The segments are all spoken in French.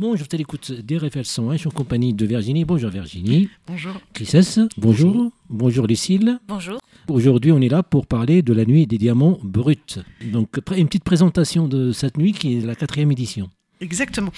Bonjour, je l'écoute d'RFL 101, je suis en compagnie de Virginie. Bonjour Virginie. Bonjour. Chrisès, bonjour. Bonjour Lucille. Bonjour. Aujourd'hui, on est là pour parler de la nuit des diamants bruts. Donc, une petite présentation de cette nuit qui est la quatrième édition. Exactement.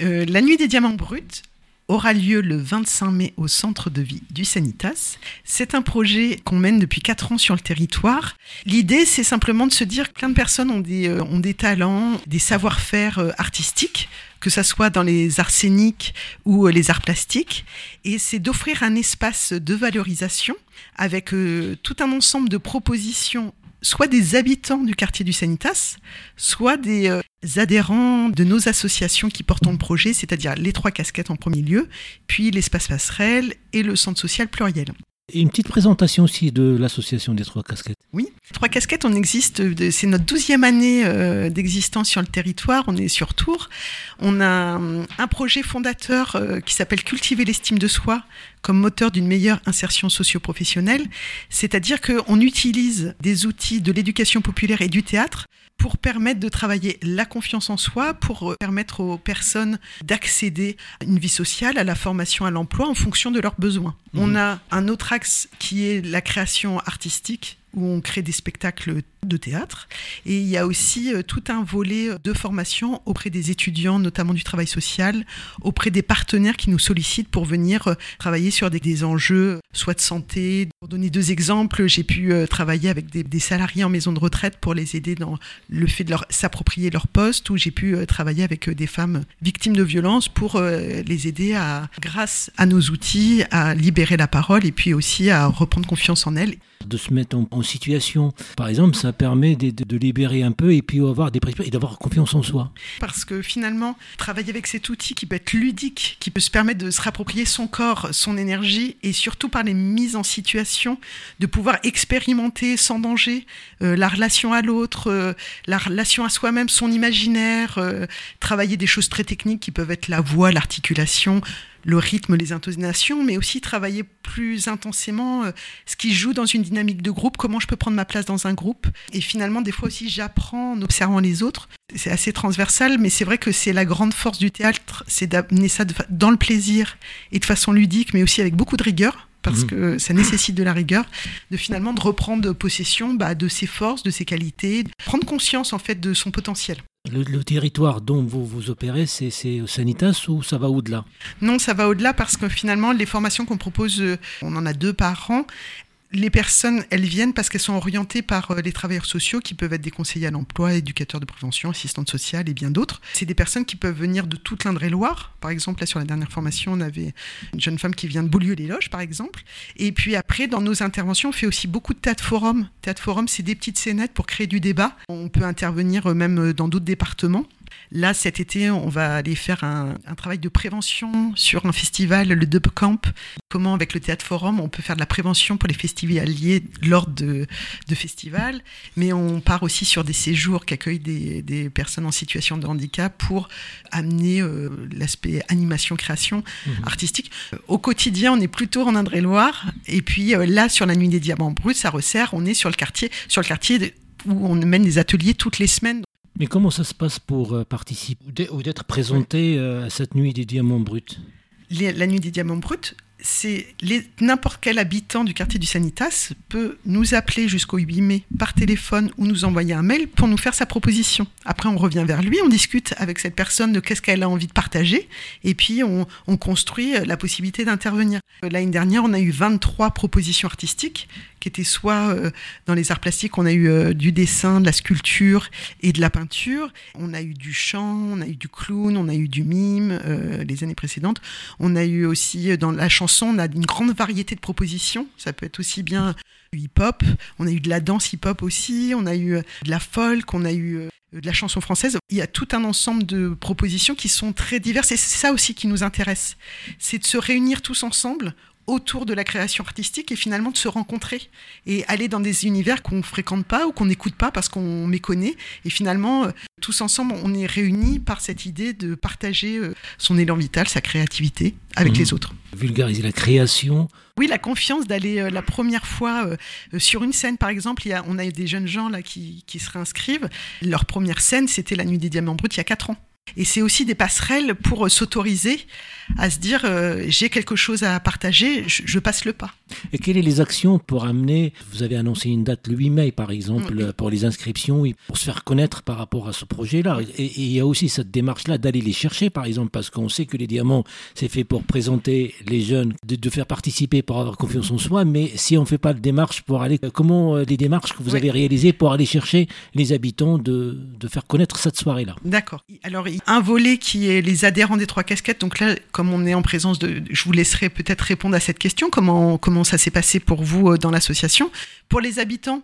Euh, la nuit des diamants bruts aura lieu le 25 mai au centre de vie du Sanitas. C'est un projet qu'on mène depuis 4 ans sur le territoire. L'idée, c'est simplement de se dire que plein de personnes ont des, euh, ont des talents, des savoir-faire euh, artistiques que ça soit dans les arts scéniques ou euh, les arts plastiques. Et c'est d'offrir un espace de valorisation avec tout un ensemble de propositions soit des habitants du quartier du Sanitas, soit des euh, adhérents de nos associations qui portent le projet, c'est-à-dire les trois casquettes en premier lieu, puis l'espace passerelle et le centre social pluriel. Une petite présentation aussi de l'association des Trois Casquettes. Oui, Trois Casquettes, on existe, c'est notre douzième année euh, d'existence sur le territoire, on est sur Tours. On a hum, un projet fondateur euh, qui s'appelle Cultiver l'estime de soi comme moteur d'une meilleure insertion socio-professionnelle, c'est-à-dire qu'on utilise des outils de l'éducation populaire et du théâtre pour permettre de travailler la confiance en soi, pour euh, permettre aux personnes d'accéder à une vie sociale, à la formation, à l'emploi en fonction de leurs besoins. Mmh. On a un autre axe qui est la création artistique où on crée des spectacles de théâtre. Et il y a aussi euh, tout un volet de formation auprès des étudiants, notamment du travail social, auprès des partenaires qui nous sollicitent pour venir euh, travailler sur des, enjeux, soit de santé. Pour donner deux exemples, j'ai pu euh, travailler avec des, salariés en maison de retraite pour les aider dans le fait de s'approprier leur poste, ou j'ai pu travailler avec des femmes victimes de violences pour les aider à, grâce à nos outils, à libérer la parole et puis aussi à reprendre confiance en elles de se mettre en, situation. Par exemple, ça permet de, libérer un peu et puis avoir des et d'avoir confiance en soi. Parce que finalement, travailler avec cet outil qui peut être ludique, qui peut se permettre de se rapproprier son corps, son énergie et surtout par les mises en situation, de pouvoir expérimenter sans danger euh, la relation à l'autre, euh, la relation à soi-même, son imaginaire, euh, travailler des choses très techniques qui peuvent être la voix, l'articulation, le rythme, les intonations, mais aussi travailler plus intensément euh, ce qui joue dans une dynamique de groupe, comment je peux prendre ma place dans un groupe. Et finalement, des fois aussi, j'apprends en observant les autres. C'est assez transversal, mais c'est vrai que c'est la grande force du théâtre, c'est d'amener ça dans le plaisir et de façon ludique, mais aussi avec beaucoup de rigueur parce mmh. que ça nécessite de la rigueur, de finalement de reprendre possession bah, de ses forces, de ses qualités, de prendre conscience en fait de son potentiel. Le, territoire dont vous vous opérez, c'est Sanitas ou ça va au-delà? Non, ça va au-delà parce que finalement, les formations qu'on propose, euh, on en a deux par an, les personnes, elles viennent parce qu'elles sont orientées par euh, les travailleurs sociaux qui peuvent être des conseillers à l'emploi, éducateurs de prévention, assistantes sociales et bien d'autres. C'est des personnes qui peuvent venir de toute l'Indre-et-Loire. Par exemple, là, sur la dernière formation, on avait une jeune femme qui vient de Beaulieu-les-Loges, par exemple. Et puis après, dans nos interventions, on fait aussi beaucoup de théâtre forum. Théâtre forum, c'est des petites scénettes pour créer du débat. On peut intervenir euh, même euh, dans d'autres départements. Là, cet été, on va aller faire un, travail de prévention sur un festival, le Dub Camp. Comment, avec le Théâtre Forum, on peut faire de la prévention pour les festivaliers lors de, festivals. Mais on part aussi sur des séjours qui accueillent des, personnes en situation de handicap pour amener euh, l'aspect animation-création mhm. artistique. Au quotidien, on est plutôt en Indre-et-Loire. Et puis euh, là, sur la Nuit des Diamants Bruts, ça resserre. On est sur le quartier, sur le quartier où on mène des ateliers toutes les semaines. Mais comment ça se passe pour euh, participer ou d'être présenté euh, à cette nuit des diamants bruts? La nuit des diamants bruts, n'importe quel habitant du quartier du Sanitas peut nous appeler jusqu'au 8 mai par téléphone ou nous envoyer un mail pour nous faire sa proposition. Après, on revient vers lui, on discute avec cette personne de qu'est-ce qu'elle a envie de partager, et puis on, on construit la possibilité d'intervenir. L'année dernière, on a eu 23 propositions artistiques qui étaient soit euh, dans les arts plastiques, on a eu euh, du dessin, de la sculpture et de la peinture. On a eu du chant, on a eu du clown, on a eu du mime euh, les années précédentes. On a eu aussi dans la chanson, on a une grande variété de propositions. Ça peut être aussi bien hip-hop, on a eu de la danse hip-hop aussi, on a eu de la folk, on a eu de la chanson française. Il y a tout un ensemble de propositions qui sont très diverses et c'est ça aussi qui nous intéresse. C'est de se réunir tous ensemble autour de la création artistique et finalement de se rencontrer et aller dans des univers qu'on ne fréquente pas ou qu'on n'écoute pas parce qu'on méconnaît. Et finalement, euh, tous ensemble, on est réunis par cette idée de partager euh, son élan vital, sa créativité avec Mhm. les autres. Vulgariser la création. Oui, la confiance d'aller euh, la première fois euh, euh, sur une scène, par exemple. Il y a, on a des jeunes gens là qui, qui se réinscrivent. Leur première scène, c'était la Nuit des Diamants Bruts il y a quatre ans. Et c'est aussi des passerelles pour euh, s'autoriser à se dire euh, j'ai quelque chose à partager, je, je passe le pas. Et quelles sont les actions pour amener Vous avez annoncé une date le 8 mai, par exemple, Oui. pour les inscriptions, et pour se faire connaître par rapport à ce projet-là. Et et il y a aussi cette démarche-là d'aller les chercher, par exemple, parce qu'on sait que les diamants, c'est fait pour présenter les jeunes, de, de faire participer pour avoir confiance en soi, mais si on ne fait pas de démarche pour aller... Comment euh, les démarches que vous Oui. avez réalisées pour aller chercher les habitants, de, de faire connaître cette soirée-là? D'accord. Alors, un volet qui est les adhérents des trois casquettes. Donc là, comme on est en présence de. Je vous laisserai peut-être répondre à cette question. Comment, comment ça s'est passé pour vous euh, dans l'association? Pour les habitants,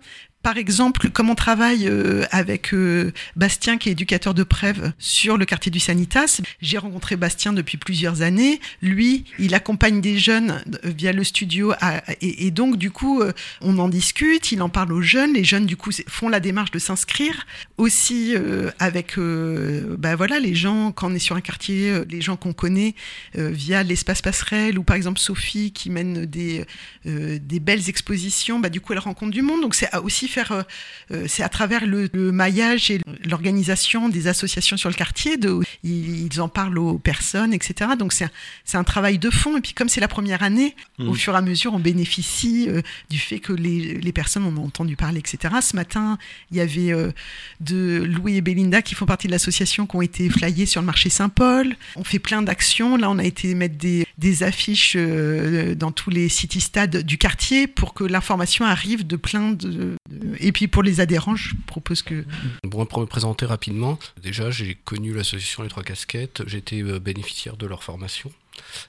par exemple, comme on travaille euh, avec euh, Bastien, qui est éducateur de Prèves, sur le quartier du Sanitas, j'ai rencontré Bastien depuis plusieurs années. Lui, il accompagne des jeunes euh, via le studio, et, donc du coup, on en discute, il en parle aux jeunes. Les jeunes, du coup, font la démarche de s'inscrire. Aussi avec, bah voilà, les gens quand on est sur un quartier, les gens qu'on connaît via l'espace passerelle ou par exemple Sophie qui mène des des belles expositions. Bah du coup, elle rencontre du monde. Donc c'est aussi faire, euh, euh, c'est à travers le, le maillage et l'organisation des associations sur le quartier. De, ils, ils en parlent aux personnes, etc. Donc c'est un, travail de fond. Et puis comme c'est la première année, Mhm. au fur et à mesure, on bénéficie euh, du fait que les, les personnes en ont entendu parler, etc. Ce matin, il y avait de Louis et Belinda qui font partie de l'association qui ont été flyés sur le marché Saint-Paul. On fait plein d'actions. Là, on a été mettre des, des affiches dans tous les city-stades du quartier pour que l'information arrive de plein de- Et puis pour les adhérents, je propose que... Bon, pour me présenter rapidement, déjà j'ai connu l'association Les Trois Casquettes, j'étais euh, bénéficiaire de leur formation.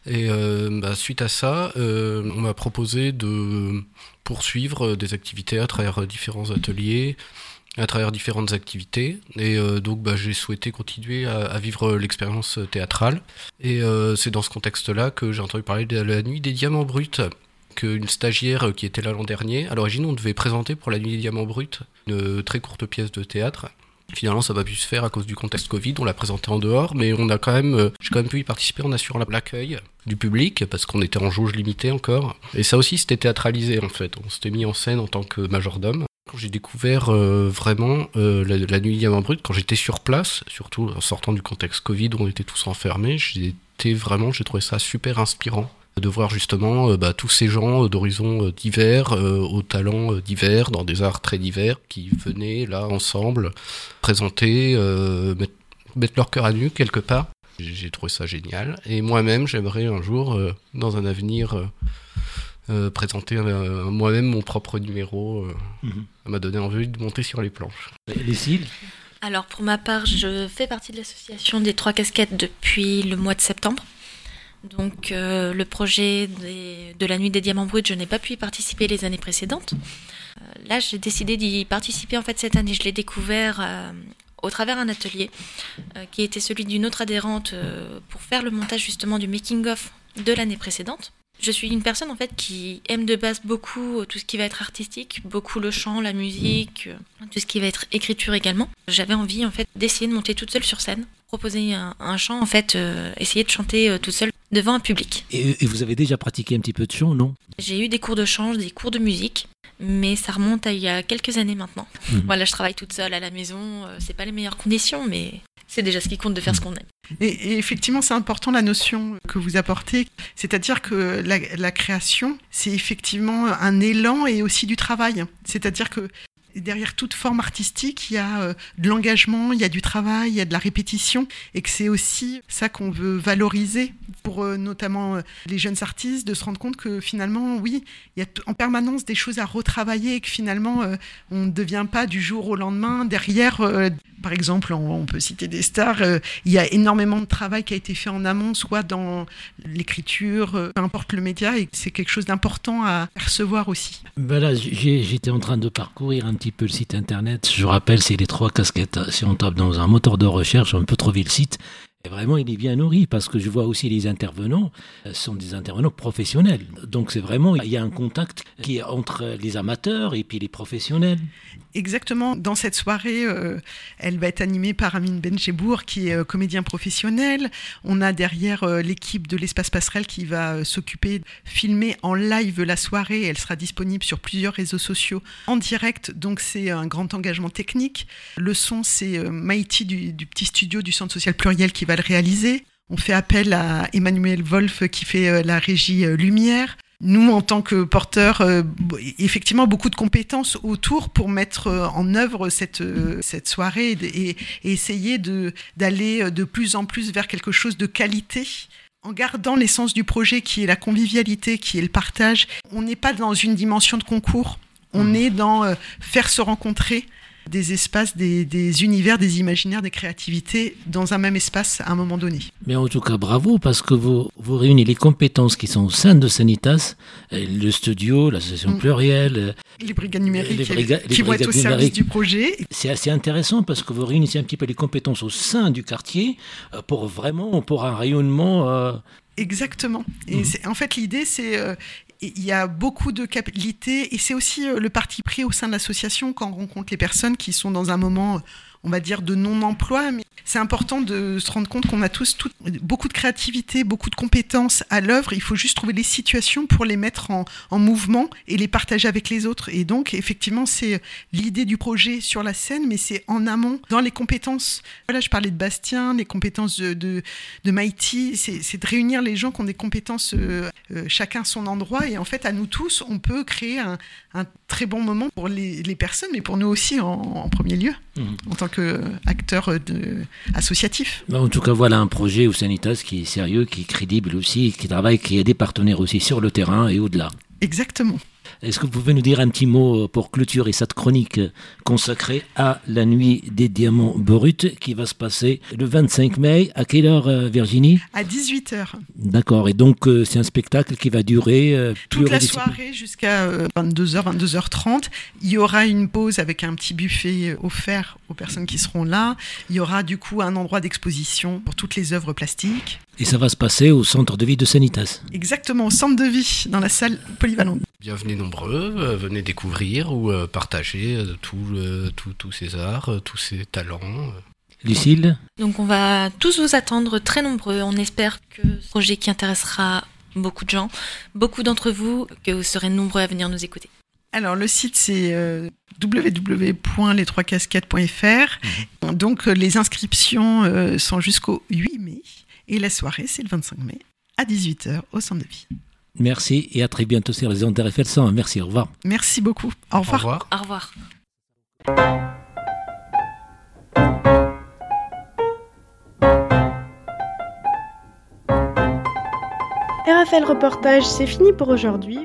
Et euh, bah, suite à ça, euh, on m'a proposé de poursuivre des activités à travers différents ateliers, à travers différentes activités. Et donc bah, j'ai souhaité continuer à, à vivre l'expérience théâtrale. Et c'est dans ce contexte-là que j'ai entendu parler de la nuit des diamants bruts qu'une stagiaire euh, qui était là l'an dernier. À l'origine, on devait présenter pour la nuit des diamants bruts une très courte pièce de théâtre. Finalement, ça n'a pas pu se faire à cause du contexte Covid. On l'a présenté en dehors, mais on a quand même, euh, j'ai quand même pu y participer en assurant l'accueil du public parce qu'on était en jauge limitée encore. Et ça aussi, c'était théâtralisé en fait. On s'était mis en scène en tant que majordome. Quand j'ai découvert euh, vraiment euh, la, la nuit diamant brut, quand j'étais sur place, surtout en sortant du contexte Covid où on était tous enfermés, j'étais vraiment, j'ai trouvé ça super inspirant de voir justement euh, bah, tous ces gens euh, d'horizons euh, divers, euh, aux talents divers, dans des arts très divers, qui venaient là ensemble présenter, euh, mettre, mettre leur cœur à nu quelque part. J'ai trouvé ça génial. Et moi-même, j'aimerais un jour, euh, dans un avenir, euh, euh, présenter euh, moi-même mon propre numéro. euh, Mhm. Ça m'a donné envie de monter sur les planches. Lucille Alors pour ma part, je fais partie de l'association des trois casquettes depuis le mois de septembre. Donc euh, le projet de la nuit des diamants bruts, je n'ai pas pu y participer les années précédentes. Euh, là, j'ai décidé d'y participer en fait cette année. Je l'ai découvert euh, au travers d'un atelier qui était celui d'une autre adhérente pour faire le montage justement du making of de l'année précédente. Je suis une personne en fait qui aime de base beaucoup tout ce qui va être artistique, beaucoup le chant, la musique, tout ce qui va être écriture également. J'avais envie en fait d'essayer de monter toute seule sur scène, proposer un, chant en fait, essayer de chanter toute seule devant un public. et, et vous avez déjà pratiqué un petit peu de chant, non? J'ai eu des cours de chant, des cours de musique, mais ça remonte à il y a quelques années maintenant. Mhm. Voilà, je travaille toute seule à la maison, euh, c'est pas les meilleures conditions, mais c'est déjà ce qui compte de faire ce qu'on aime. Et, et effectivement, c'est important la notion que vous apportez, c'est-à-dire que la, la création, c'est effectivement un élan et aussi du travail. C'est-à-dire que derrière toute forme artistique, il y a euh, de l'engagement, il y a du travail, il y a de la répétition, et que c'est aussi ça qu'on veut valoriser pour euh, notamment euh, les jeunes artistes, de se rendre compte que finalement, oui, il y a en permanence des choses à retravailler, et que finalement, on ne devient pas du jour au lendemain derrière. par exemple, on, peut citer des stars. il y a énormément de travail qui a été fait en amont, soit dans l'écriture, peu importe le média, et c'est quelque chose d'important à percevoir aussi. Voilà, j'étais en train de parcourir un petit peu le site internet. Je rappelle, c'est les trois casquettes. Si on tape dans un moteur de recherche, on peut trouver le site. Et vraiment, il est bien nourri parce que je vois aussi les intervenants ce sont des intervenants professionnels. Donc c'est vraiment, il y a un contact qui est entre les amateurs et puis les professionnels. Exactement. Dans cette soirée, euh, elle va être animée par Amine Benchebour, qui est euh, comédien professionnel. On a derrière euh, l'équipe de l'Espace Passerelle qui va s'occuper de filmer en live la soirée. Elle sera disponible sur plusieurs réseaux sociaux en direct, donc c'est un grand engagement technique. Le son, c'est Maïti du, du, petit studio du Centre social pluriel qui va le réaliser. On fait appel à Emmanuel Wolf qui fait la régie lumière nous, en tant que porteurs, euh, effectivement, beaucoup de compétences autour pour mettre euh, en œuvre cette, euh, cette soirée et, essayer d'aller de, plus en plus vers quelque chose de qualité en gardant l'essence du projet qui est la convivialité, qui est le partage. On n'est pas dans une dimension de concours, on mmh. est dans faire se rencontrer des espaces, des, univers, des imaginaires, des créativités dans un même espace à un moment donné. Mais en tout cas, bravo, parce que vous, vous réunissez les compétences qui sont au sein de Sanitas, euh, le studio, l'association mm. plurielle, euh, les brigades numériques qui vont être au service du projet. C'est assez intéressant parce que vous réunissez un petit peu les compétences au sein du quartier euh, pour vraiment, pour un rayonnement. Exactement. Et mm. en fait, l'idée, c'est il y a beaucoup de qualité et c'est aussi euh, le parti pris au sein de l'association quand on rencontre les personnes qui sont dans un moment on va dire, de non-emploi. C'est important de se rendre compte qu'on a tous beaucoup de créativité, beaucoup de compétences à l'œuvre. Il faut juste trouver les situations pour les mettre en, mouvement et les partager avec les autres. Et donc, effectivement, c'est l'idée du projet sur la scène, mais c'est en amont, dans les compétences. Voilà, je parlais de Bastien, les compétences de, de, Mighty. C'est de réunir les gens qui ont des compétences, euh, euh, chacun son endroit. Et en fait, à nous tous, on peut créer un, très bon moment pour les, personnes, mais pour nous aussi en, premier lieu, mmh. en tant qu'acteur associatif. Bah, en tout cas, voilà un projet au Sanitas qui est sérieux, qui est crédible aussi, qui travaille, qui a des partenaires aussi sur le terrain et au-delà. Exactement. Est-ce que vous pouvez nous dire un petit mot pour clôturer cette chronique consacrée à la nuit des diamants bruts qui va se passer le 25 mai À quelle heure, euh, Virginie? À 18h. D'accord. Et donc, euh, c'est un spectacle qui va durer euh, toute la soirée jusqu'à 22h, 22h30. Il y aura une pause avec un petit buffet offert aux personnes qui seront là. Il y aura du coup un endroit d'exposition pour toutes les œuvres plastiques. Et ça va se passer au centre de vie de Sanitas. Exactement, au centre de vie, dans la salle polyvalente. Bienvenue nombreux, euh, venez découvrir ou euh, partager euh, tous ces arts, tous ces talents. Lucille Donc on va tous vous attendre très nombreux. On espère que ce projet qui intéressera beaucoup de gens, beaucoup d'entre vous, que vous serez nombreux à venir nous écouter. Alors le site c'est www.les3casquettes.fr. Mhm. Donc les inscriptions sont jusqu'au 8 mai. Et la soirée, c'est le 25 mai à 18h au centre de vie. Merci et à très bientôt sur les ondes RFL 100. Merci, au revoir. Merci beaucoup. Au revoir. Au revoir. Au revoir. RFL Reportage, c'est fini pour aujourd'hui.